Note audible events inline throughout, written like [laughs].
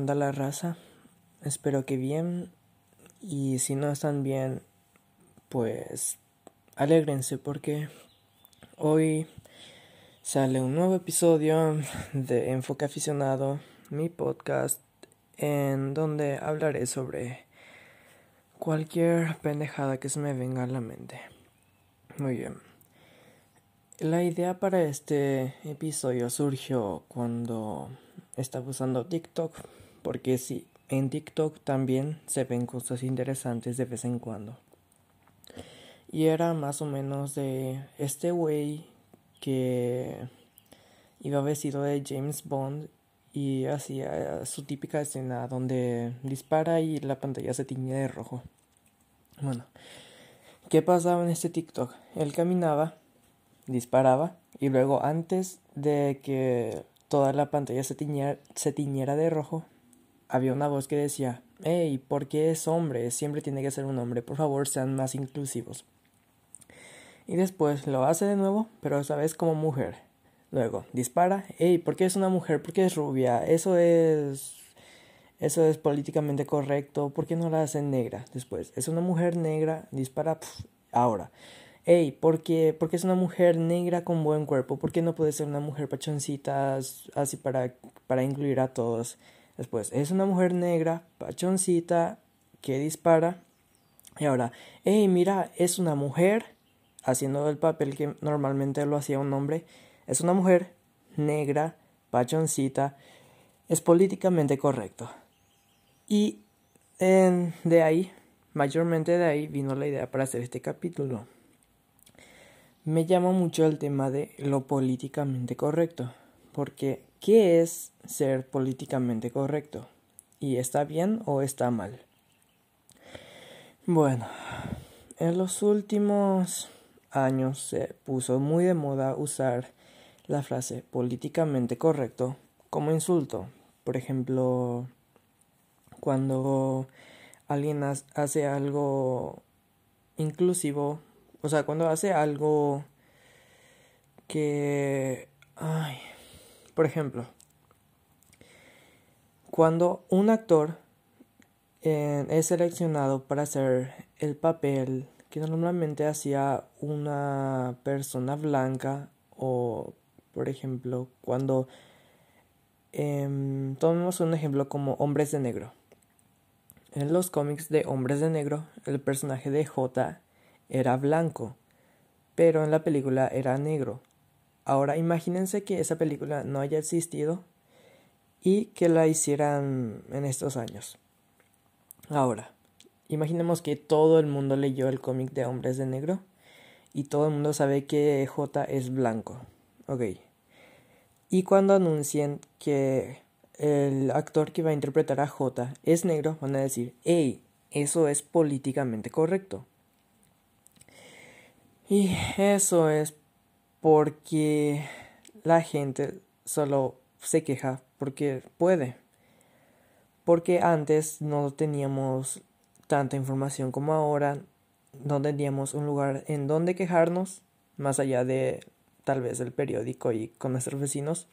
anda la raza? Espero que bien. Y si no están bien, pues alégrense porque hoy sale un nuevo episodio de Enfoque Aficionado, mi podcast, en donde hablaré sobre cualquier pendejada que se me venga a la mente. Muy bien. La idea para este episodio surgió cuando estaba usando TikTok, porque sí, en TikTok también se ven cosas interesantes de vez en cuando. Y era más o menos de este güey que iba vestido de James Bond y hacía su típica escena donde dispara y la pantalla se tiñe de rojo. Bueno, ¿qué pasaba en este TikTok? Él caminaba, disparaba y luego antes de que toda la pantalla se tiñera, se tiñera de rojo, había una voz que decía, hey, ¿por qué es hombre? Siempre tiene que ser un hombre, por favor sean más inclusivos. Y después lo hace de nuevo, pero esta vez como mujer. Luego dispara, hey, ¿por qué es una mujer? ¿Por qué es rubia? Eso es... Eso es políticamente correcto. ¿Por qué no la hacen negra? Después, es una mujer negra, dispara, ahora. Hey, ¿por qué, porque es una mujer negra con buen cuerpo? ¿Por qué no puede ser una mujer pachoncita así para, para incluir a todos? Después, es una mujer negra, pachoncita, que dispara. Y ahora, hey, mira, es una mujer haciendo el papel que normalmente lo hacía un hombre. Es una mujer negra, pachoncita. Es políticamente correcto. Y de ahí, mayormente de ahí, vino la idea para hacer este capítulo. Me llama mucho el tema de lo políticamente correcto. Porque, ¿qué es ser políticamente correcto? ¿Y está bien o está mal? Bueno, en los últimos años se puso muy de moda usar la frase políticamente correcto como insulto. Por ejemplo, cuando alguien hace algo inclusivo, o sea, cuando hace algo que... Ay, por ejemplo, cuando un actor eh, es seleccionado para hacer el papel que normalmente hacía una persona blanca o, por ejemplo, cuando eh, tomemos un ejemplo como Hombres de Negro. En los cómics de Hombres de Negro, el personaje de J era blanco, pero en la película era negro. Ahora imagínense que esa película no haya existido y que la hicieran en estos años. Ahora, Imaginemos que todo el mundo leyó el cómic de Hombres de Negro y todo el mundo sabe que J es blanco. Ok. Y cuando anuncien que el actor que va a interpretar a J es negro, van a decir, hey, eso es políticamente correcto. Y eso es porque la gente solo se queja porque puede. Porque antes no teníamos tanta información como ahora, no tendríamos un lugar en donde quejarnos, más allá de tal vez el periódico y con nuestros vecinos.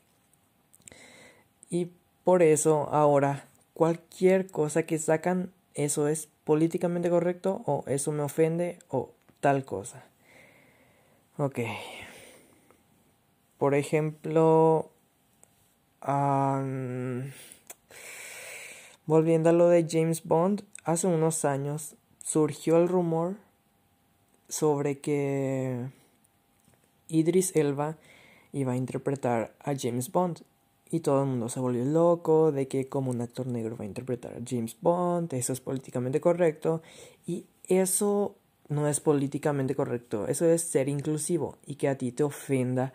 Y por eso ahora cualquier cosa que sacan, eso es políticamente correcto o eso me ofende o tal cosa. Ok. Por ejemplo, volviendo a lo de James Bond, hace unos años surgió el rumor sobre que Idris Elba iba a interpretar a James Bond. Y todo el mundo se volvió loco de que como un actor negro va a interpretar a James Bond, eso es políticamente correcto. Y eso no es políticamente correcto, eso es ser inclusivo y que a ti te ofenda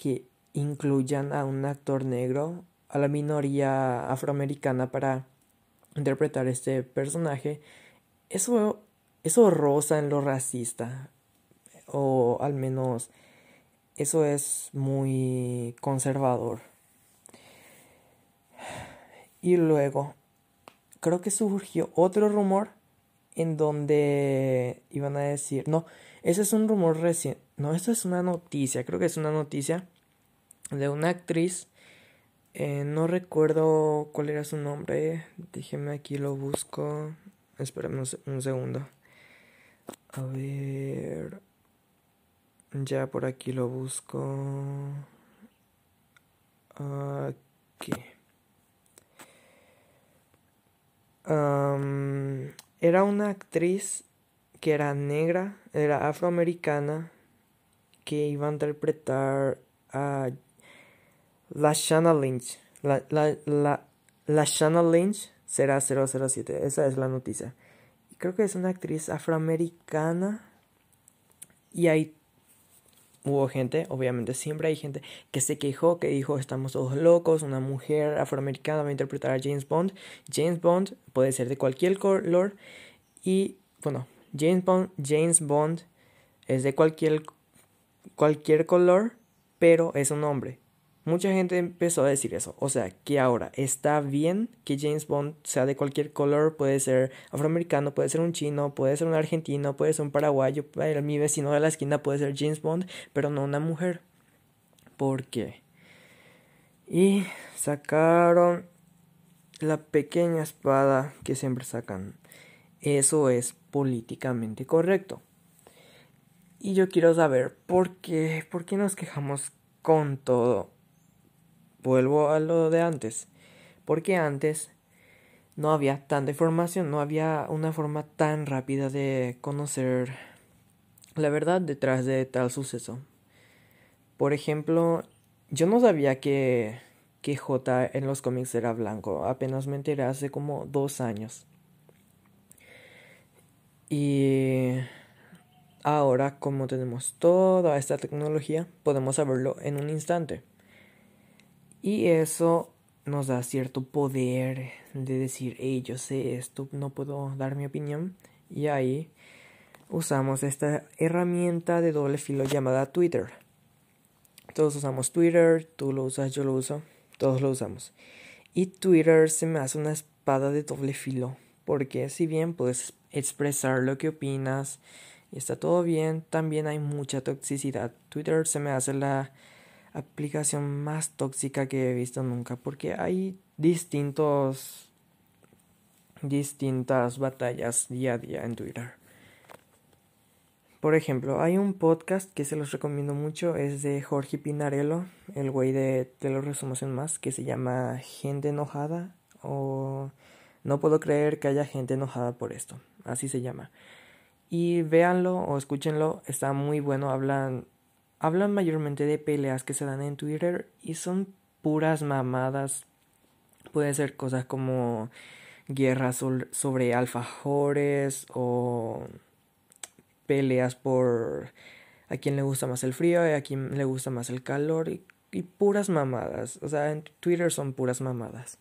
que incluyan a un actor negro, a la minoría afroamericana para interpretar este personaje, eso, eso en lo racista, o al menos eso es muy conservador. Y luego, creo que surgió otro rumor en donde iban a decir, no, ese es un rumor recién, no, esto es una noticia, creo que es una noticia de una actriz Eh, no recuerdo cuál era su nombre. Déjeme aquí lo busco. Espérame un segundo. A ver. Ya por aquí lo busco. Aquí. era una actriz que era negra, era afroamericana, que iba a interpretar a la Shanna Lynch. La, la, la, la Shanna Lynch será 007. Esa es la noticia. Creo que es una actriz afroamericana. Y ahí hubo gente, obviamente siempre hay gente que se quejó, que dijo estamos todos locos, una mujer afroamericana va a interpretar a James Bond. James Bond puede ser de cualquier color y bueno, James Bond, James Bond es de cualquier, cualquier color, pero es un hombre. Mucha gente empezó a decir eso. O sea, que ahora está bien que James Bond sea de cualquier color. Puede ser afroamericano, puede ser un chino, puede ser un argentino, puede ser un paraguayo. Mi vecino de la esquina puede ser James Bond, pero no una mujer. ¿Por qué? Y sacaron la pequeña espada que siempre sacan. Eso es políticamente correcto. Y yo quiero saber por qué, por qué nos quejamos con todo vuelvo a lo de antes, porque antes no había tanta información, no había una forma tan rápida de conocer la verdad detrás de tal suceso. Por ejemplo, yo no sabía que, que J en los cómics era blanco, apenas me enteré hace como dos años. Y ahora, como tenemos toda esta tecnología, podemos saberlo en un instante. Y eso nos da cierto poder de decir, hey, yo sé esto, no puedo dar mi opinión. Y ahí usamos esta herramienta de doble filo llamada Twitter. Todos usamos Twitter, tú lo usas, yo lo uso, todos lo usamos. Y Twitter se me hace una espada de doble filo, porque si bien puedes expresar lo que opinas y está todo bien, también hay mucha toxicidad. Twitter se me hace la aplicación más tóxica que he visto nunca porque hay distintos distintas batallas día a día en Twitter. Por ejemplo, hay un podcast que se los recomiendo mucho, es de Jorge Pinarello, el güey de Te lo resumo en más, que se llama Gente enojada o No puedo creer que haya gente enojada por esto, así se llama. Y véanlo o escúchenlo, está muy bueno, hablan hablan mayormente de peleas que se dan en Twitter y son puras mamadas. Pueden ser cosas como guerras sobre alfajores o peleas por a quién le gusta más el frío y a quién le gusta más el calor y, y puras mamadas. O sea, en Twitter son puras mamadas.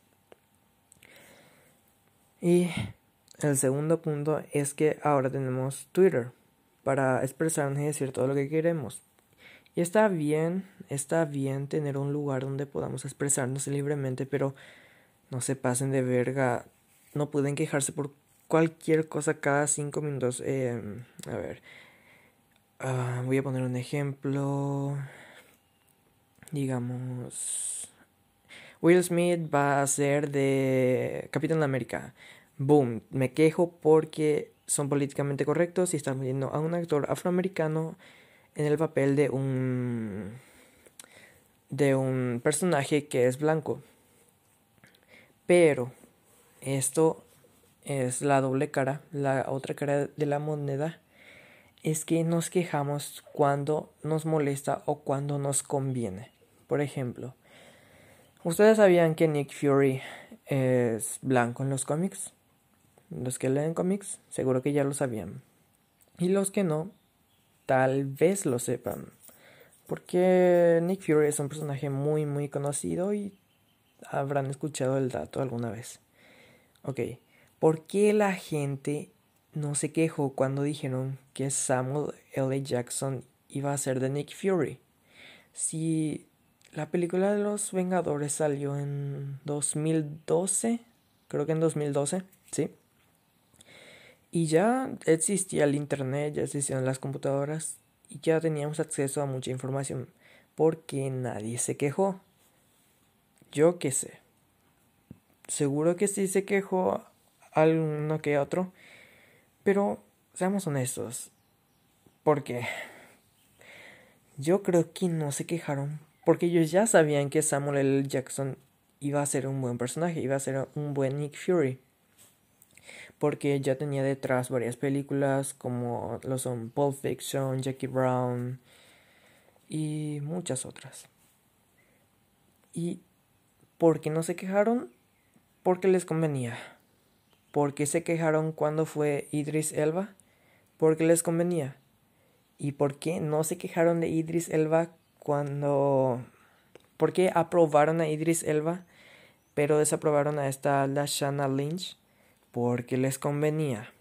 Y el segundo punto es que ahora tenemos Twitter para expresarnos y decir todo lo que queremos. Y está bien, está bien tener un lugar donde podamos expresarnos libremente, pero no se pasen de verga. No pueden quejarse por cualquier cosa cada cinco minutos. Em, a ver. Ah, voy a poner un ejemplo. Digamos. Will Smith va a ser de Capitán América. Boom. Me quejo porque son políticamente correctos y están viendo a un actor afroamericano en el papel de un de un personaje que es blanco. Pero esto es la doble cara, la otra cara de la moneda es que nos quejamos cuando nos molesta o cuando nos conviene. Por ejemplo, ¿ustedes sabían que Nick Fury es blanco en los cómics? Los que leen cómics, seguro que ya lo sabían. Y los que no, tal vez lo sepan. Porque Nick Fury es un personaje muy muy conocido y habrán escuchado el dato alguna vez. Ok, ¿por qué la gente no se quejó cuando dijeron que Samuel L. Jackson iba a ser de Nick Fury? Si la película de los Vengadores salió en 2012, creo que en 2012, ¿sí? Y ya existía el Internet, ya existían las computadoras y ya teníamos acceso a mucha información porque nadie se quejó. Yo qué sé. Seguro que sí se quejó alguno que otro. Pero seamos honestos. Porque yo creo que no se quejaron. Porque ellos ya sabían que Samuel L. Jackson iba a ser un buen personaje, iba a ser un buen Nick Fury. Porque ya tenía detrás varias películas como lo son Pulp Fiction, Jackie Brown y muchas otras. ¿Y por qué no se quejaron? Porque les convenía. ¿Por qué se quejaron cuando fue Idris Elba? Porque les convenía. ¿Y por qué no se quejaron de Idris Elba cuando... ¿Por qué aprobaron a Idris Elba pero desaprobaron a esta Lashana Lynch? Porque les convenía.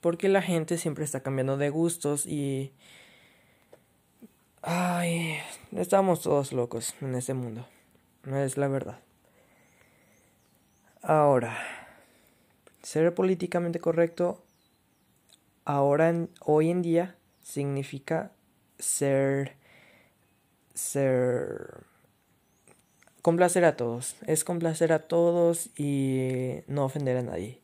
Porque la gente siempre está cambiando de gustos y... Ay, estamos todos locos en este mundo. No es la verdad. Ahora, ser políticamente correcto ahora hoy en día significa ser ser complacer a todos, es complacer a todos y no ofender a nadie.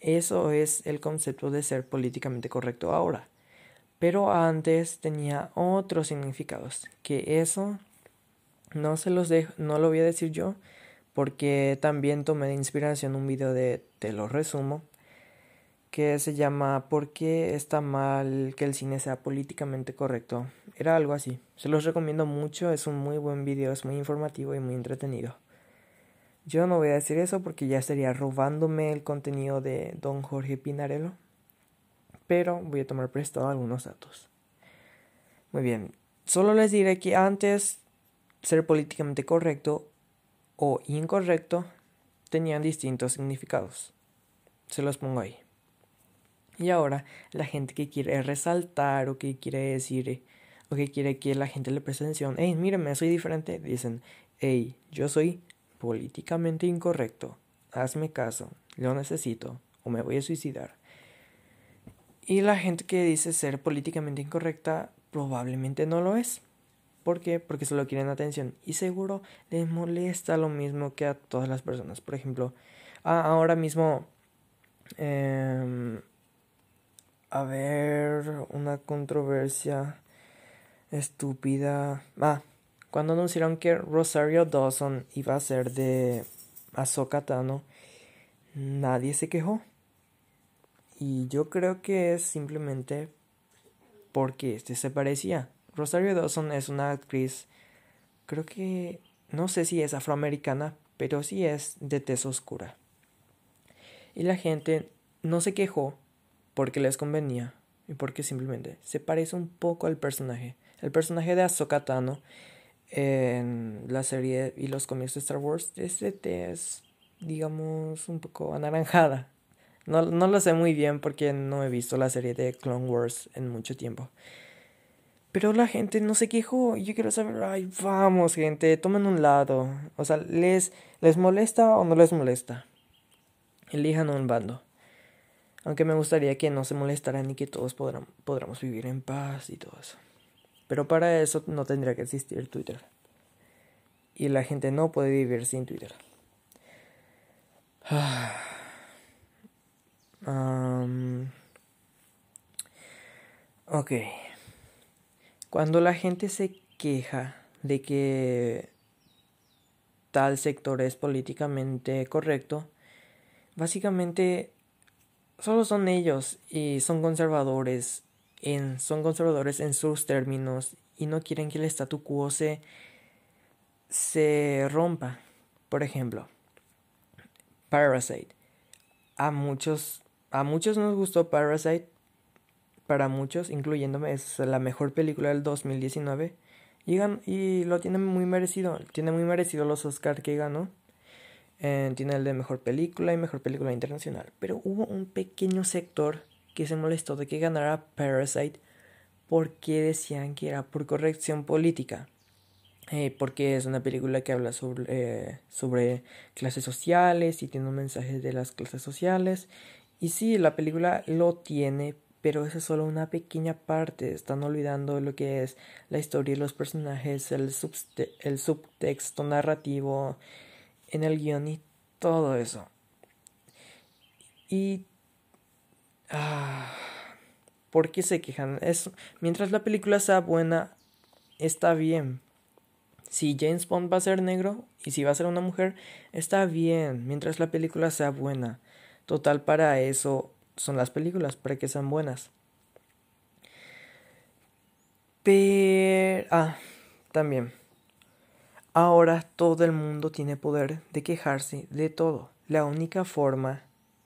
Eso es el concepto de ser políticamente correcto ahora. Pero antes tenía otros significados, que eso no se los dejo, no lo voy a decir yo, porque también tomé de inspiración un video de Te lo resumo, que se llama ¿Por qué está mal que el cine sea políticamente correcto? Era algo así. Se los recomiendo mucho, es un muy buen video, es muy informativo y muy entretenido. Yo no voy a decir eso porque ya estaría robándome el contenido de don Jorge Pinarello, pero voy a tomar prestado algunos datos. Muy bien, solo les diré que antes ser políticamente correcto o incorrecto tenían distintos significados. Se los pongo ahí. Y ahora la gente que quiere resaltar o que quiere decir o que quiere que la gente le preste atención, hey, mírame, soy diferente, dicen, hey, yo soy políticamente incorrecto, hazme caso, lo necesito o me voy a suicidar. Y la gente que dice ser políticamente incorrecta probablemente no lo es. ¿Por qué? Porque solo quieren atención. Y seguro les molesta lo mismo que a todas las personas. Por ejemplo, ahora mismo... Em, a ver, una controversia estúpida. Ah, cuando anunciaron que Rosario Dawson iba a ser de Ahsoka Tano, nadie se quejó. Y yo creo que es simplemente porque este se parecía. Rosario Dawson es una actriz, creo que, no sé si es afroamericana, pero sí es de tez oscura. Y la gente no se quejó porque les convenía y porque simplemente se parece un poco al personaje. El personaje de Ahsoka Tano en la serie y los cómics de Star Wars es de tez, digamos, un poco anaranjada. No, no lo sé muy bien porque no he visto la serie de Clone Wars en mucho tiempo. Pero la gente no se quejó. Yo quiero saber, ay, vamos, gente, tomen un lado. O sea, ¿les, les molesta o no les molesta? Elijan un bando. Aunque me gustaría que no se molestaran y que todos podamos vivir en paz y todo eso. Pero para eso no tendría que existir Twitter. Y la gente no puede vivir sin Twitter. [sighs] ok. Cuando la gente se queja de que tal sector es políticamente correcto, básicamente solo son ellos y son conservadores en, son conservadores en sus términos y no quieren que el statu quo se, se rompa. Por ejemplo, Parasite. A muchos, a muchos nos gustó Parasite. Para muchos, incluyéndome, es la mejor película del 2019. Y, y lo tiene muy merecido. Tiene muy merecido los Oscars que ganó. Eh, tiene el de mejor película y mejor película internacional. Pero hubo un pequeño sector que se molestó de que ganara Parasite porque decían que era por corrección política. Eh, porque es una película que habla sobre, eh, sobre clases sociales y tiene un mensaje de las clases sociales. Y sí, la película lo tiene, pero esa es solo una pequeña parte. Están olvidando lo que es la historia y los personajes, el, el subtexto narrativo en el guion y todo eso. Y... Ah, ¿Por qué se quejan? Es, mientras la película sea buena, está bien. Si James Bond va a ser negro y si va a ser una mujer, está bien, mientras la película sea buena. Total, para eso son las películas, para que sean buenas. Pero... Ah, también. Ahora todo el mundo tiene poder de quejarse de todo. La única forma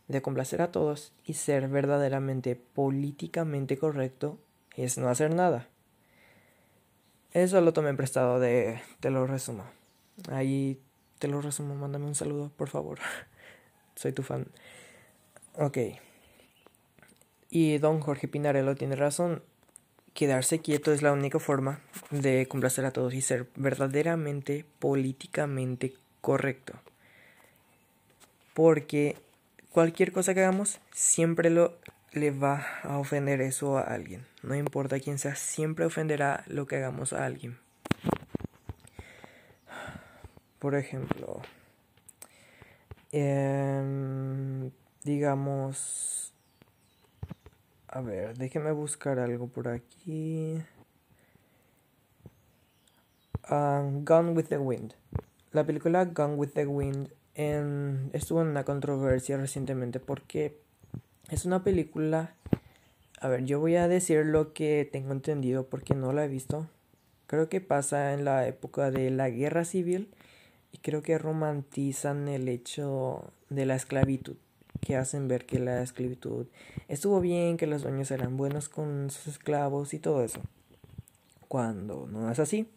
de complacer a todos y ser verdaderamente políticamente correcto es no hacer nada. Eso lo tomé prestado de te lo resumo. Ahí te lo resumo, mándame un saludo, por favor. [laughs] Soy tu fan. Ok. Y don Jorge Pinarello tiene razón. Quedarse quieto es la única forma de complacer a todos y ser verdaderamente políticamente correcto. Porque cualquier cosa que hagamos siempre lo le va a ofender eso a alguien. No importa quién sea, siempre ofenderá lo que hagamos a alguien. Por ejemplo, em, digamos, a ver, déjeme buscar algo por aquí. Ah, Gone with the Wind. La película Gone with the Wind estuvo en una controversia recientemente porque es una película... A ver, yo voy a decir lo que tengo entendido porque no la he visto. Creo que pasa en la época de la guerra civil y creo que romantizan el hecho de la esclavitud, que hacen ver que la esclavitud estuvo bien, que los dueños eran buenos con sus esclavos y todo eso. Cuando no es así.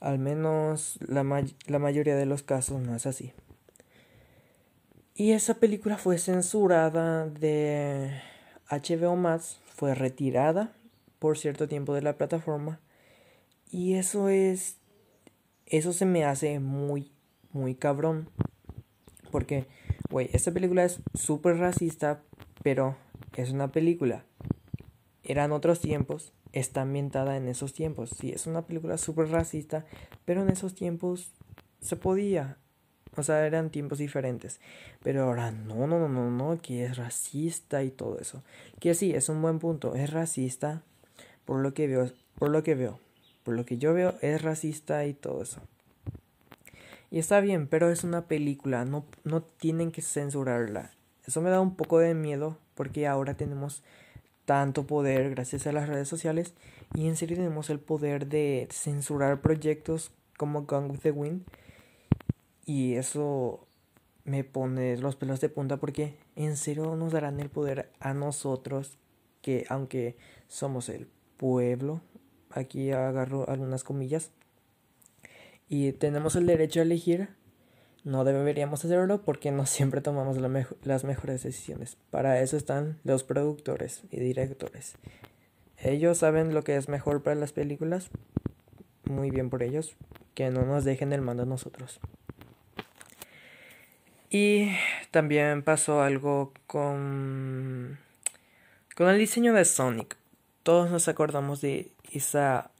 Al menos la, la mayoría de los casos no es así. Y esa película fue censurada de HBO Max, fue retirada por cierto tiempo de la plataforma. Y eso es. Eso se me hace muy, muy cabrón. Porque, güey, esta película es súper racista, pero es una película. Eran otros tiempos, está ambientada en esos tiempos. Sí, es una película súper racista, pero en esos tiempos se podía. O sea, eran tiempos diferentes. Pero ahora no, no, no, no, no, que es racista y todo eso. Que sí, es un buen punto. Es racista por lo que veo, por lo que veo. Por lo que yo veo, es racista y todo eso. Y está bien, pero es una película, no, no tienen que censurarla. Eso me da un poco de miedo porque ahora tenemos tanto poder gracias a las redes sociales y en serio tenemos el poder de censurar proyectos como Gone with the Wind y eso me pone los pelos de punta porque en serio nos darán el poder a nosotros que aunque somos el pueblo, aquí agarro algunas comillas, y tenemos el derecho a elegir, no deberíamos hacerlo porque no siempre tomamos las mejores decisiones. Para eso están los productores y directores. Ellos saben lo que es mejor para las películas. Muy bien por ellos. Que no nos dejen el mando a nosotros. Y también pasó algo con, con el diseño de Sonic. Todos nos acordamos de esa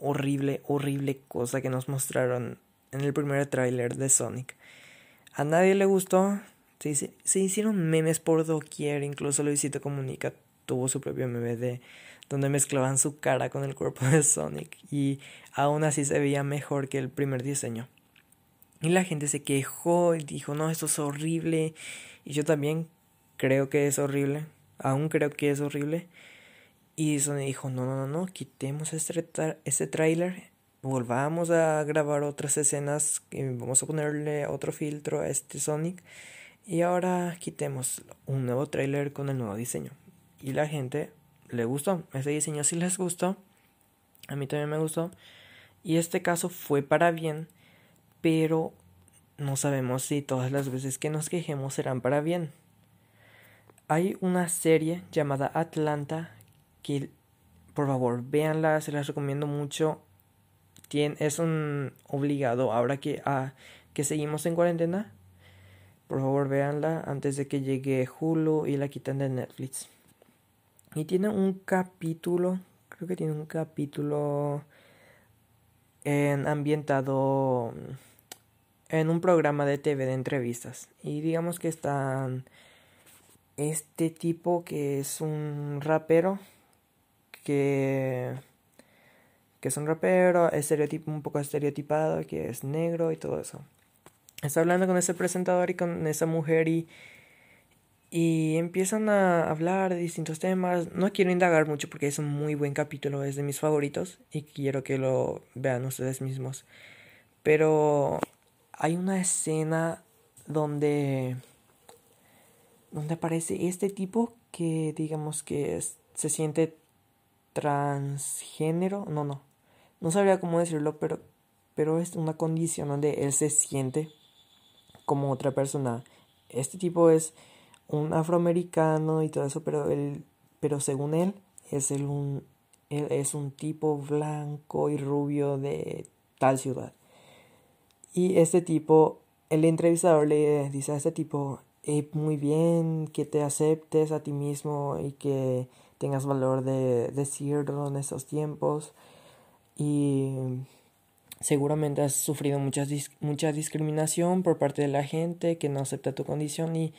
horrible, horrible cosa que nos mostraron en el primer tráiler de Sonic. A nadie le gustó. Se, se, hicieron memes por doquier. Incluso Luisito Comunica tuvo su propio meme de donde mezclaban su cara con el cuerpo de Sonic. Y aún así se veía mejor que el primer diseño. Y la gente se quejó y dijo, no, esto es horrible. Y yo también creo que es horrible. Aún creo que es horrible. Y Sony dijo, no, no, no, no, quitemos este, este tráiler. Volvamos a grabar otras escenas. Vamos a ponerle otro filtro a este Sonic. Y ahora quitemos un nuevo tráiler con el nuevo diseño. Y la gente le gustó. Ese diseño sí les gustó. A mí también me gustó. Y este caso fue para bien pero no sabemos si todas las veces que nos quejemos serán para bien. Hay una serie llamada Atlanta que por favor véanla, se las recomiendo mucho. es un obligado ahora que, ah, que seguimos en cuarentena. Por favor véanla antes de que llegue Hulu y la quiten de Netflix. Y tiene un capítulo, creo que tiene un capítulo en ambientado en un programa de TV de entrevistas. Y digamos que están este tipo que es un rapero que que es un rapero, estereotipo, un poco estereotipado, que es negro y todo eso. Está hablando con ese presentador y con esa mujer y y empiezan a hablar de distintos temas. No quiero indagar mucho porque es un muy buen capítulo, es de mis favoritos y quiero que lo vean ustedes mismos. Pero hay una escena donde donde aparece este tipo que digamos que se siente transgénero, no, no. No sabría cómo decirlo, pero pero es una condición donde él se siente como otra persona. Este tipo es un afroamericano y todo eso, pero él, pero según él, es el un, él es un tipo blanco y rubio de tal ciudad. Y este tipo, el entrevistador le dice a este tipo, muy bien que te aceptes a ti mismo y que tengas valor de decirlo en estos tiempos. Y seguramente has sufrido muchas, mucha discriminación por parte de la gente que no acepta tu condición y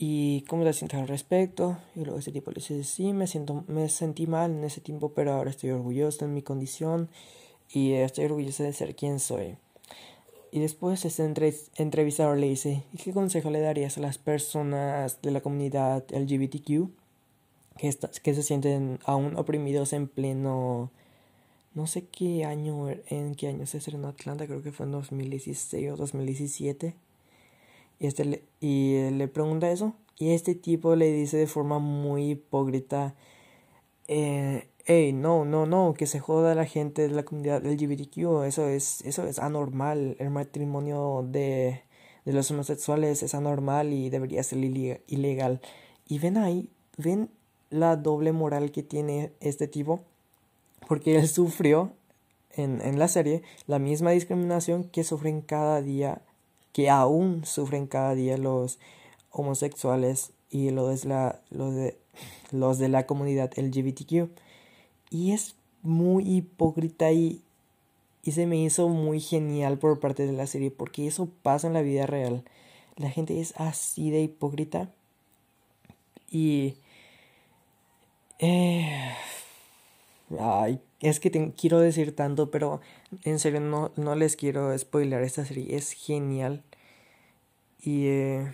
¿Y cómo te sientes al respecto? Y luego ese tipo le dice, sí, me, siento, me sentí mal en ese tiempo, pero ahora estoy orgulloso de mi condición y estoy orgulloso de ser quien soy. Y después ese entre entrevistador le dice, ¿y qué consejo le darías a las personas de la comunidad LGBTQ que, que se sienten aún oprimidos en pleno... No sé qué año, en qué año se estrenó Atlanta, creo que fue en 2016 o 2017 y, este le, y le pregunta eso. Y este tipo le dice de forma muy hipócrita, eh, hey, no, no, no, que se joda la gente de la comunidad LGBTQ, eso es, eso es anormal, el matrimonio de, de los homosexuales es anormal y debería ser ilegal. Y ven ahí, ven la doble moral que tiene este tipo, porque él sufrió en, en la serie la misma discriminación que sufren cada día que aún sufren cada día los homosexuales y los de la, los de, los de la comunidad LGBTQ. Y es muy hipócrita y, y se me hizo muy genial por parte de la serie porque eso pasa en la vida real. La gente es así de hipócrita y... Eh, ay, es que quiero decir tanto, pero en serio no, no les quiero spoiler esta serie. Es genial. Y eh,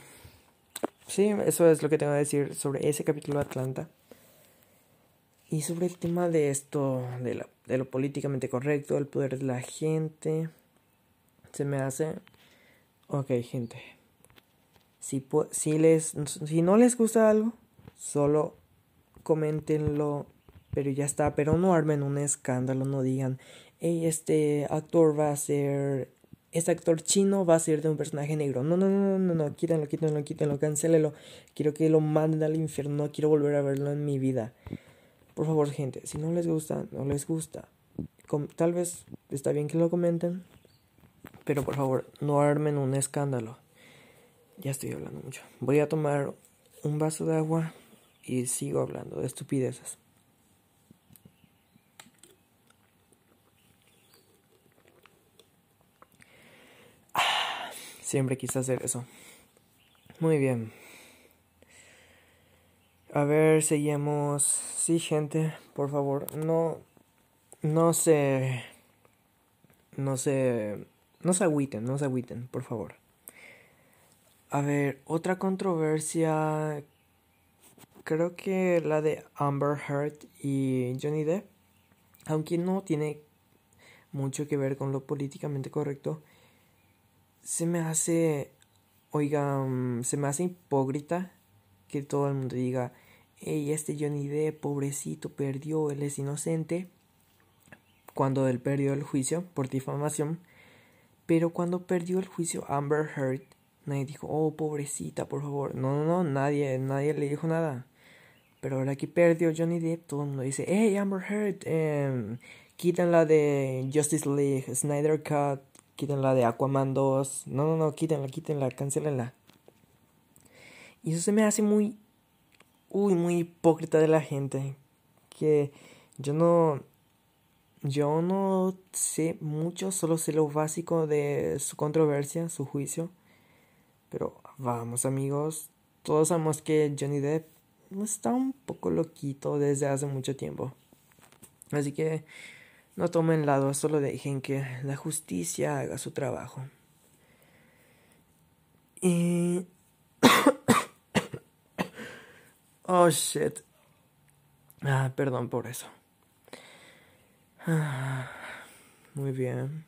sí, eso es lo que tengo que decir sobre ese capítulo de Atlanta. Y sobre el tema de esto, de, de lo políticamente correcto, el poder de la gente, se me hace... Ok, gente. Si, si, les, si no les gusta algo, solo coméntenlo, pero ya está. Pero no armen un escándalo, no digan, hey, este actor va a ser este actor chino va a ser de un personaje negro. No, no, no, no, no, quítenlo, quítenlo, quítenlo, cancélelo. Quiero que lo manden al infierno, no quiero volver a verlo en mi vida. Por favor, gente, si no les gusta, no les gusta. tal vez está bien que lo comenten, pero por favor, no armen un escándalo. Ya estoy hablando mucho. Voy a tomar un vaso de agua y sigo hablando de estupideces. Siempre quise hacer eso. Muy bien. A ver, seguimos. Sí, gente, por favor, no. No se. No se. No se agüiten, no se agüiten, por favor. A ver, otra controversia. Creo que la de Amber Heard y Johnny Depp. Aunque no tiene mucho que ver con lo políticamente correcto se me hace, oiga, mm, se me hace hipócrita que todo el mundo diga, hey, este Johnny Depp, pobrecito, perdió, él es inocente, cuando él perdió el juicio por difamación, pero cuando perdió el juicio Amber Heard, nadie dijo, oh, pobrecita, por favor, no, no, no, nadie, nadie le dijo nada. Pero ahora que perdió Johnny Depp, todo el mundo dice, hey, Amber Heard, eh, quítanla de Justice League, Snyder Cut, la de Aquaman 2, no, no, no, quítenla, quítenla, cancelenla. Y eso se me hace muy, uy, muy hipócrita de la gente. Que yo no, yo no sé mucho, solo sé lo básico de su controversia, su juicio. Pero vamos amigos, todos sabemos que Johnny Depp está un poco loquito desde hace mucho tiempo. Así que no tomen lado, solo dejen que la justicia haga su trabajo. Y... [coughs] oh, shit. Ah, perdón por eso. Ah, muy bien.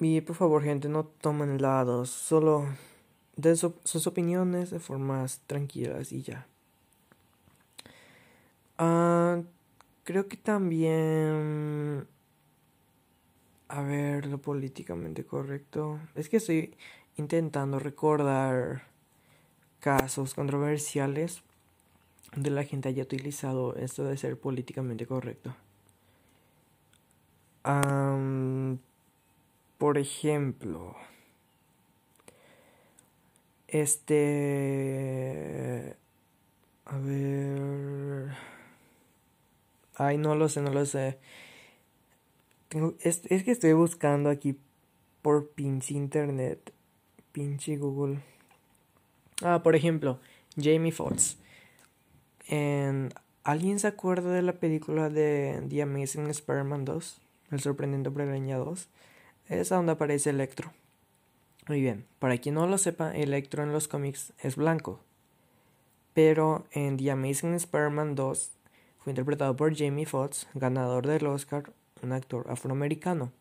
Y por favor, gente, no tomen lados, solo den sus opiniones de formas tranquilas y ya. Ah, creo que también... A ver, lo políticamente correcto. Es que estoy intentando recordar casos controversiales de la gente haya utilizado esto de ser políticamente correcto. por ejemplo, este... A ver... Ay, no lo sé, no lo sé. Tengo, es, es que estoy buscando aquí por pinche internet. Pinche Google. Ah, por ejemplo, Jamie Foxx. ¿Alguien se acuerda de la película de The Amazing Spider-Man 2? El sorprendente Preveña 2. Es donde aparece Electro. Muy bien, para quien no lo sepa, Electro en los cómics es blanco. Pero en The Amazing Spider-Man 2 fue interpretado por Jamie Foxx, ganador del Oscar, un actor afroamericano.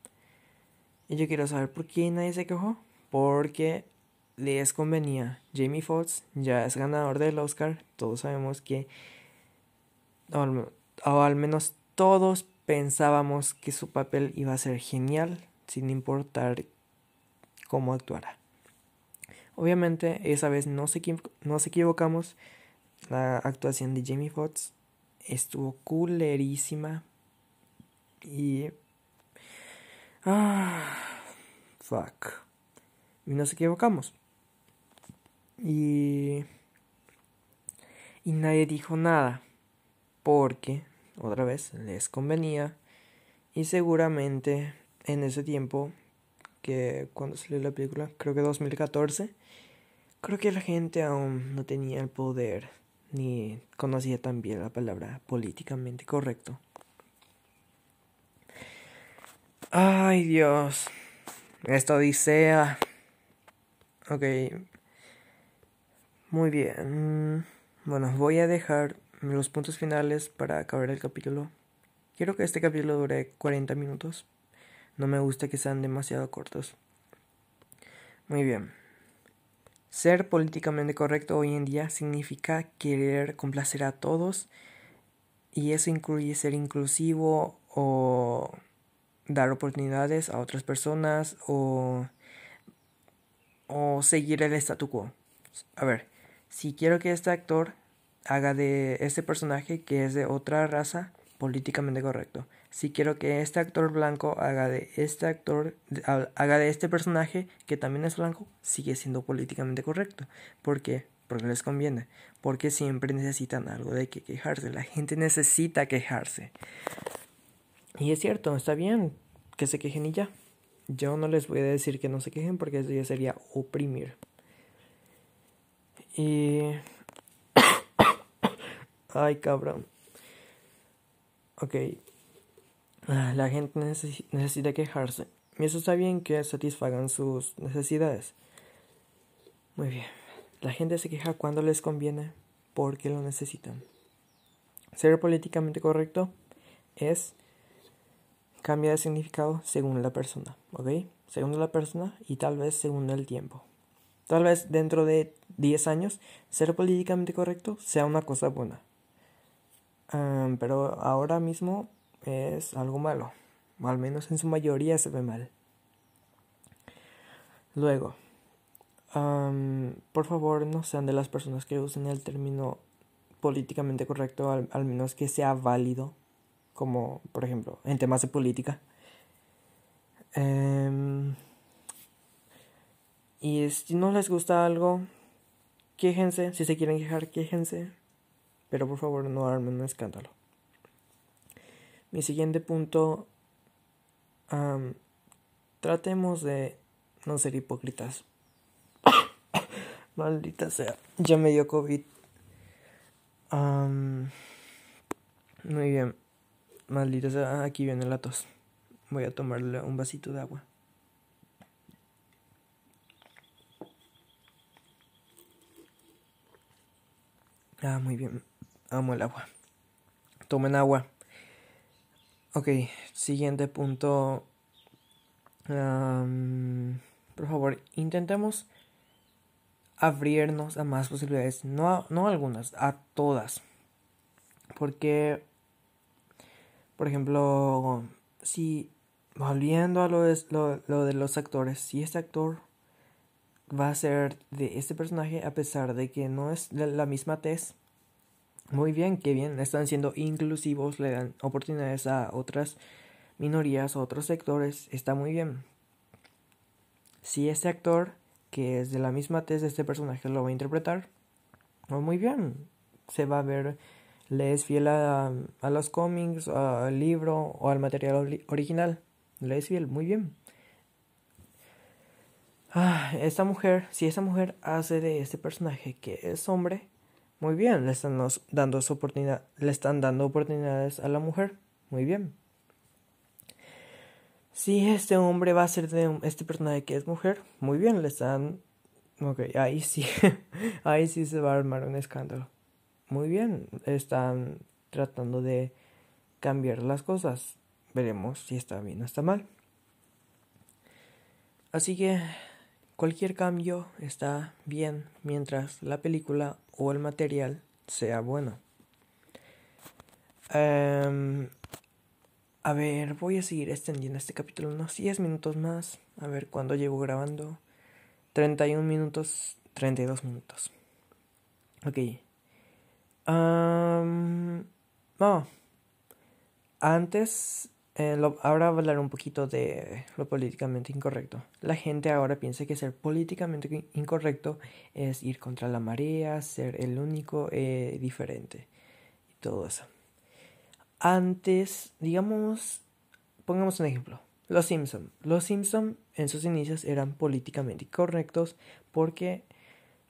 Y yo quiero saber por qué nadie se quejó. Porque les convenía. Jamie Foxx ya es ganador del Oscar. Todos sabemos que, o al, menos todos pensábamos que su papel iba a ser genial, sin importar cómo actuara. Obviamente, esa vez no se, nos equivocamos. La actuación de Jamie Foxx estuvo culerísima. Y. Ah. Fuck. Y nos equivocamos. Y, y nadie dijo nada, porque, otra vez, les convenía. Y seguramente en ese tiempo, que cuando salió la película, creo que 2014, creo que la gente aún no tenía el poder ni conocía tan bien la palabra políticamente correcto. Ay Dios, esta odisea. Ok, muy bien. Bueno, voy a dejar los puntos finales para acabar el capítulo. Quiero que este capítulo dure 40 minutos. No me gusta que sean demasiado cortos. Muy bien. Ser políticamente correcto hoy en día significa querer complacer a todos y eso incluye ser inclusivo o dar oportunidades a otras personas o, o seguir el statu quo. A ver, si quiero que este actor haga de este personaje que es de otra raza políticamente correcto. Si quiero que este actor blanco haga de este actor haga de este personaje que también es blanco, sigue siendo políticamente correcto. ¿Por qué? Porque les conviene. Porque siempre necesitan algo de que quejarse. La gente necesita quejarse. Y es cierto, está bien que se quejen y ya. Yo no les voy a decir que no se quejen porque eso ya sería oprimir. Y... [coughs] Ay, cabrón. Ok. Ah, la gente necesita quejarse. Y eso está bien que satisfagan sus necesidades. Muy bien. La gente se queja cuando les conviene porque lo necesitan. Ser políticamente correcto es cambia de significado según la persona, ¿ok? Según la persona y tal vez según el tiempo. Tal vez dentro de 10 años ser políticamente correcto sea una cosa buena. pero ahora mismo es algo malo. Al menos en su mayoría se ve mal. Luego, por favor no sean de las personas que usen el término políticamente correcto, al, menos que sea válido, como por ejemplo en temas de política. Em, y si no les gusta algo, quéjense, si se quieren quejar, quéjense, pero por favor no armen un escándalo. Mi siguiente punto, tratemos de no ser hipócritas. [coughs] Maldita sea, ya me dio COVID. muy bien, maldita sea, aquí viene la tos. Voy a tomarle un vasito de agua. Ah, muy bien. Amo el agua. Tomen agua. Ok, siguiente punto. por favor, intentemos abrirnos a más posibilidades. No a, no algunas, a todas. Porque, por ejemplo, si volviendo a lo de, lo de los actores, si este actor va a ser de este personaje a pesar de que no es la misma tez. Muy bien, qué bien, están siendo inclusivos, le dan oportunidades a otras minorías, a otros sectores, está muy bien. Si este actor, que es de la misma tez de este personaje, lo va a interpretar, muy bien, se va a ver, le es fiel a, a los cómics, al libro o al material original, le es fiel, muy bien. Ah, esta mujer, si esa mujer hace de este personaje que es hombre, muy bien, le están dando oportunidad, le están dando oportunidades a la mujer, muy bien. Si este hombre va a ser de este personaje que es mujer, muy bien, le están, ok, ahí sí, [laughs] ahí sí se va a armar un escándalo. Muy bien, están tratando de cambiar las cosas. Veremos si está bien o está mal. Así que Cualquier cambio está bien mientras la película o el material sea bueno. Em, a ver, voy a seguir extendiendo este capítulo unos 10 minutos más. A ver cuándo llevo grabando. 31 minutos, 32 minutos. Ok. Um, Antes eh, ahora hablar un poquito de lo políticamente incorrecto. La gente ahora piensa que ser políticamente incorrecto es ir contra la marea, ser el único eh, diferente y todo eso. Antes, digamos, pongamos un ejemplo. Los Simpson. Los Simpson en sus inicios eran políticamente incorrectos porque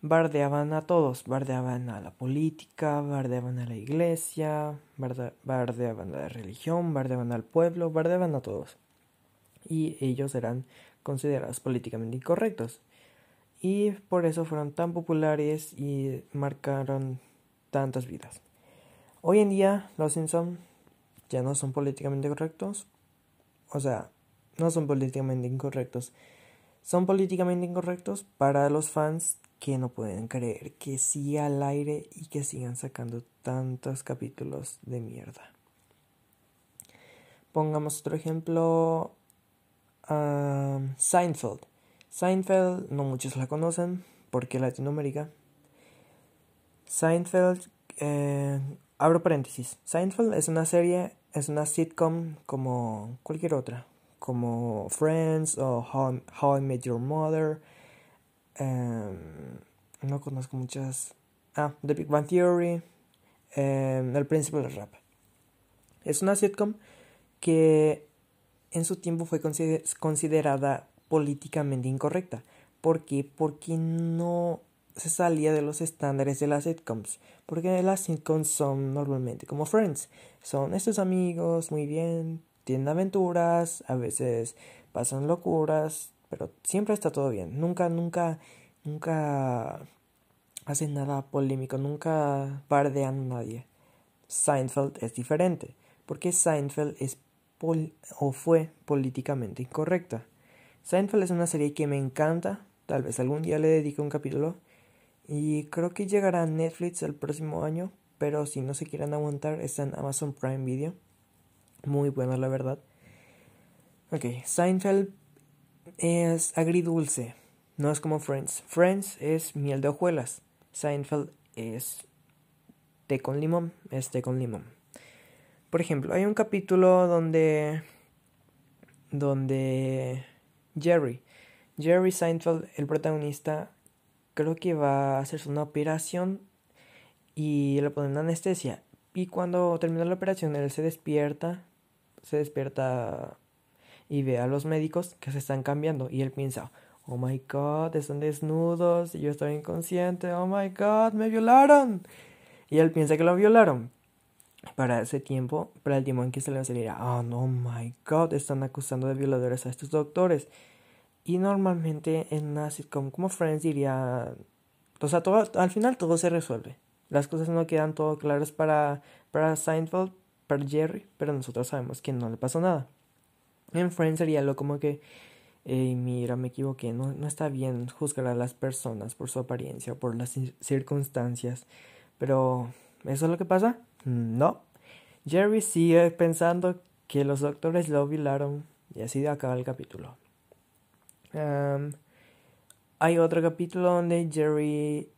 bardeaban a todos, bardeaban a la política, bardeaban a la iglesia, bardeaban a la religión, bardeaban al pueblo, bardeaban a todos. Y ellos eran considerados políticamente incorrectos. Y por eso fueron tan populares y marcaron tantas vidas. Hoy en día los Simpson ya no son políticamente correctos. O sea, no son políticamente incorrectos. Son políticamente incorrectos para los fans que no pueden creer que siga al aire y que sigan sacando tantos capítulos de mierda. Pongamos otro ejemplo. Seinfeld. Seinfeld, no muchos la conocen porque Latinoamérica. Seinfeld, eh, abro paréntesis. Seinfeld es una serie, es una sitcom como cualquier otra, como Friends o How I Met Your Mother Em, no conozco muchas. Ah, The Big Bang Theory. Em, el Príncipe del Rap. Es una sitcom que en su tiempo fue considerada políticamente incorrecta. ¿Por qué? Porque no se salía de los estándares de las sitcoms. Porque las sitcoms son normalmente como Friends. Son estos amigos, muy bien, tienen aventuras, a veces pasan locuras, pero siempre está todo bien. Nunca, nunca, nunca hacen nada polémico, nunca bardean a nadie. Seinfeld es diferente, porque Seinfeld es o fue políticamente incorrecta. Seinfeld es una serie que me encanta, tal vez algún día le dedique un capítulo, y creo que llegará a Netflix el próximo año, pero si no se quieren aguantar, está en Amazon Prime Video. Muy buena, la verdad. Ok, Seinfeld es agridulce. No es como Friends. Friends es miel de hojuelas. Seinfeld es té con limón. Es té con limón. Por ejemplo, hay un capítulo donde. donde. Jerry. Jerry Seinfeld, el protagonista, creo que va a hacerse una operación y le ponen anestesia. Y cuando termina la operación, él se despierta, se despierta y ve a los médicos que se están cambiando. Y él piensa, oh my god, están desnudos y yo estoy inconsciente, oh my god, me violaron. Y él piensa que lo violaron. Para ese tiempo, para el tiempo que se le dirá, oh no, my god, están acusando de violadores a estos doctores. Y normalmente en una sitcom como Friends diría, o sea, todo, al final todo se resuelve. Las cosas no quedan todo claras para, para Seinfeld, para Jerry, pero nosotros sabemos que no le pasó nada. En Friends sería lo como que, mira, me equivoqué, no, no está bien juzgar a las personas por su apariencia o por las circunstancias. Pero, ¿eso es lo que pasa? No. Jerry sigue pensando que los doctores lo violaron y así acaba el capítulo. hay otro capítulo donde Jerry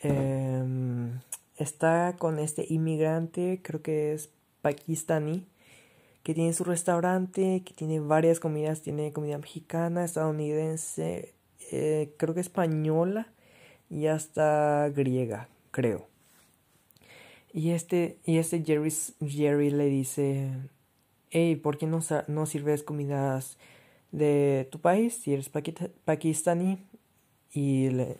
em, está con este inmigrante, creo que es pakistaní, que tiene su restaurante, que tiene varias comidas, tiene comida mexicana, estadounidense, eh, creo que española y hasta griega, creo. Y este, y este Jerry, Jerry le dice, hey, ¿por qué no, no sirves comidas de tu país si eres pakistaní? Y le,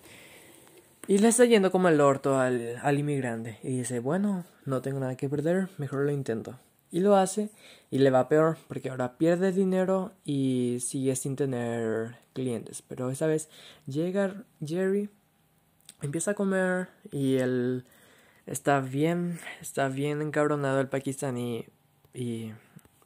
y le está yendo como el orto al, al inmigrante. Y dice, bueno, no tengo nada que perder, mejor lo intento. Y lo hace y le va peor porque ahora pierde dinero y sigue sin tener clientes. Pero esta vez llega Jerry, empieza a comer y el está bien, está bien encabronado el Pakistán y, y,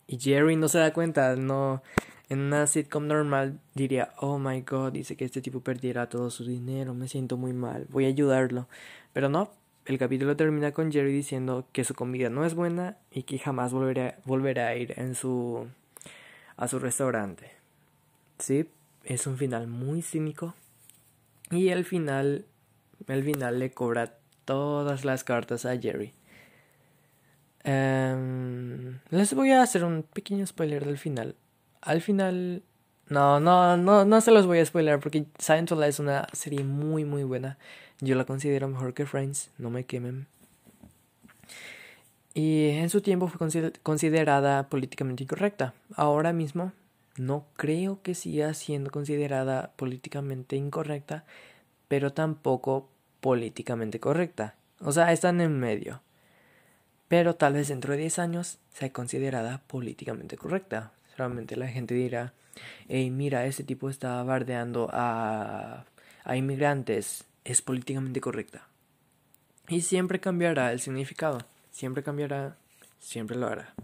Jerry no se da cuenta, no, en una sitcom normal diría, oh my god, dice que este tipo perdiera todo su dinero, me siento muy mal, voy a ayudarlo, pero no, el capítulo termina con Jerry diciendo que su comida no es buena y que jamás volverá, volverá a ir en su, a su restaurante. Sí, es un final muy cínico y el final, el final le cobra todas las cartas a Jerry. Em, les voy a hacer un pequeño spoiler del final. Al final... No, no, no, no se los voy a spoiler porque Seinfeld es una serie muy, muy buena. Yo la considero mejor que Friends, no me quemen. Y en su tiempo fue considerada políticamente incorrecta. Ahora mismo no creo que siga siendo considerada políticamente incorrecta, pero tampoco políticamente correcta. O sea, están en medio. Pero tal vez dentro de 10 años sea considerada políticamente correcta. Solamente la gente dirá, hey, mira, este tipo está bardeando a, a inmigrantes. Es políticamente correcta. Y siempre cambiará el significado. Siempre cambiará. Siempre lo hará.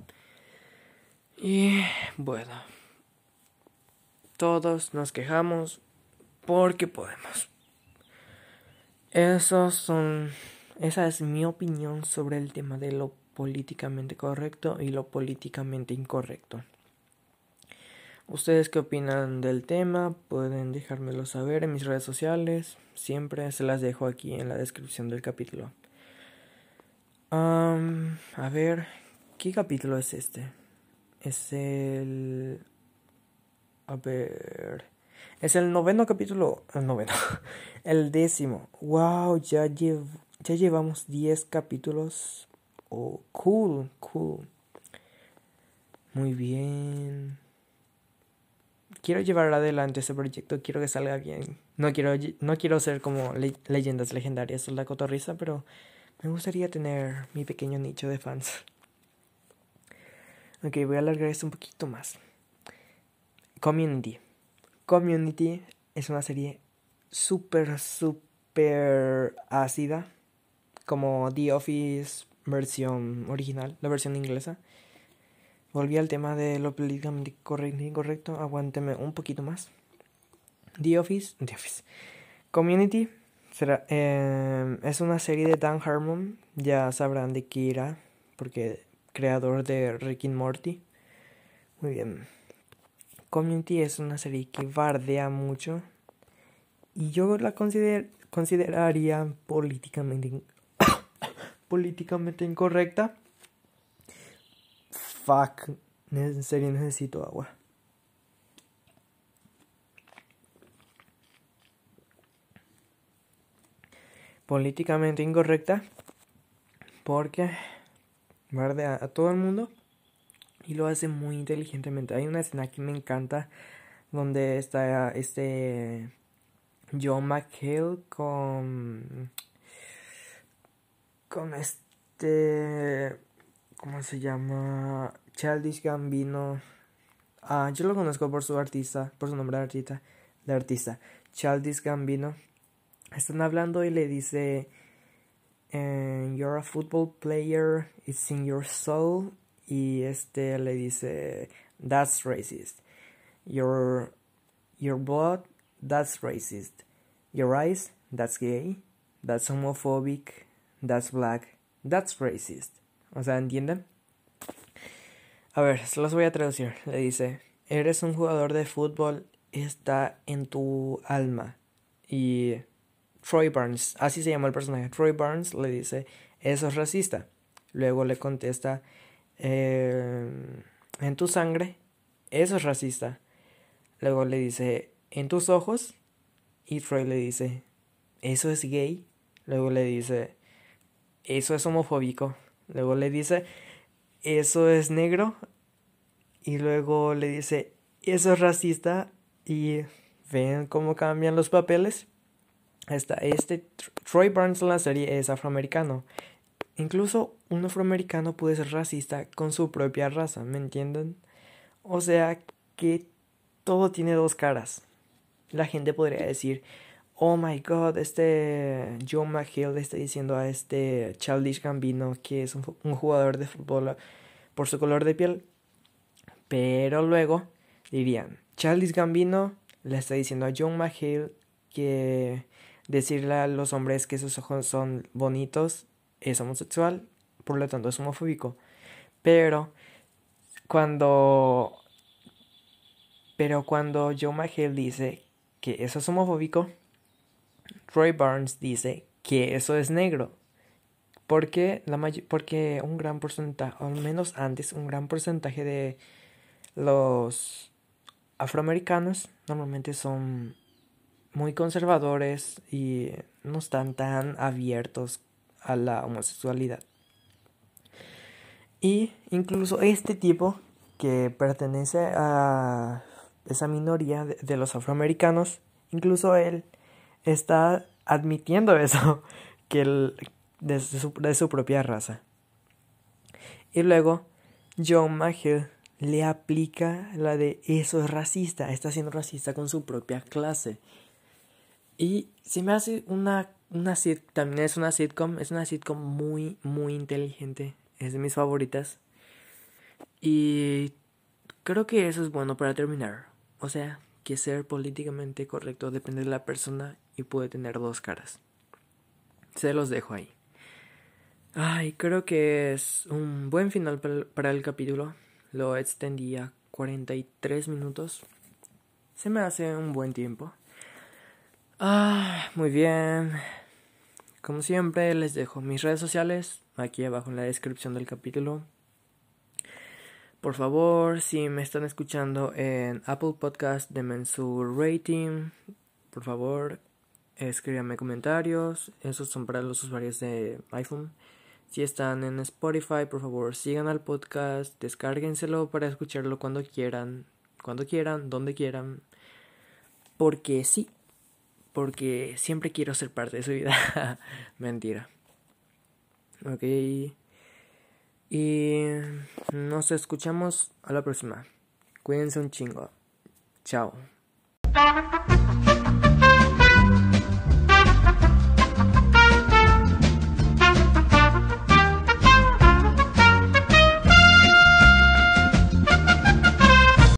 Y bueno. Todos nos quejamos porque podemos. Esos son, esa es mi opinión sobre el tema de lo políticamente correcto y lo políticamente incorrecto. ¿Ustedes qué opinan del tema? Pueden dejármelo saber en mis redes sociales. Siempre se las dejo aquí en la descripción del capítulo. a ver, ¿qué capítulo es este? Es el... A ver... Es el noveno capítulo. El noveno. [laughs] El décimo. Wow, ya, ya llevamos 10 capítulos. Oh, cool, cool. Muy bien. Quiero llevar adelante este proyecto, quiero que salga bien. No quiero, no quiero ser como leyendas legendarias o la cotorriza, pero me gustaría tener mi pequeño nicho de fans. Ok, voy a alargar esto un poquito más. Community. Community es una serie súper, súper ácida, como The Office versión original, la versión inglesa. Volví al tema de lo políticamente correcto incorrecto, aguánteme un poquito más. The Office, The Office. Community será, eh, es una serie de Dan Harmon, ya sabrán de Kira, porque creador de Rick and Morty. Muy bien. Community es una serie que bardea mucho y yo la consider consideraría políticamente [coughs] incorrecta. Fuck, en serio necesito agua. políticamente incorrecta porque bardea a todo el mundo y lo hace muy inteligentemente. Hay una escena que me encanta donde está este John McHale con con este ¿cómo se llama? Childish Gambino. Ah, yo lo conozco por su artista, por su nombre de artista, de artista, Childish Gambino. Están hablando y le dice You're a football player, it's in your soul y este le dice That's racist. Your your blood, that's racist. Your eyes, that's gay. That's homophobic. That's black. That's racist. O sea, ¿entienden? A ver, se los voy a traducir. Le dice, eres un jugador de fútbol, está en tu alma. Y Troy Burns, así se llama el personaje, Troy Burns le dice, eso es racista. Luego le contesta, eh, en tu sangre, eso es racista. Luego le dice, en tus ojos, y Troy le dice, eso es gay. Luego le dice, eso es homofóbico. Luego le dice, eso es negro. Y luego le dice, eso es racista. Y ven cómo cambian los papeles. Esta, este Troy Burns en la serie es afroamericano. Incluso un afroamericano puede ser racista con su propia raza, ¿me entienden? O sea que todo tiene dos caras. La gente podría decir, oh my god, este Joe McHale le está diciendo a este Childish Gambino que es un, jugador de fútbol por su color de piel. Pero luego dirían, Childish Gambino le está diciendo a John McHale que decirle a los hombres que sus ojos son bonitos es homosexual, por lo tanto es homofóbico. Pero cuando pero cuando Joe McHale dice que eso es homofóbico, Troy Barnes dice que eso es negro. Porque, la porque un gran porcentaje, al menos antes, un gran porcentaje de los afroamericanos normalmente son muy conservadores y no están tan abiertos a la homosexualidad. Y incluso este tipo que pertenece a esa minoría de, los afroamericanos, incluso él está admitiendo eso, [laughs] que él, de, su, de su propia raza. Y luego John McHugh le aplica la de eso es racista, está siendo racista con su propia clase. Y se me hace una, una también es una sitcom, es una sitcom muy, muy inteligente, es de mis favoritas. Y creo que eso es bueno para terminar. O sea, que ser políticamente correcto depende de la persona y puede tener dos caras. Se los dejo ahí. Ay, creo que es un buen final para el capítulo. Lo extendí a 43 minutos. Se me hace un buen tiempo. Ah, muy bien. Como siempre, les dejo mis redes sociales aquí abajo en la descripción del capítulo. Por favor, si me están escuchando en Apple Podcast, de su rating. Por favor, escríbanme comentarios. Esos son para los usuarios de iPhone. Si están en Spotify, por favor, sigan al podcast, descárguenselo para escucharlo cuando quieran, cuando quieran, donde quieran. Porque sí, porque siempre quiero ser parte de su vida. [laughs] Mentira. Ok. Y nos escuchamos a la próxima. Cuídense un chingo. Chao.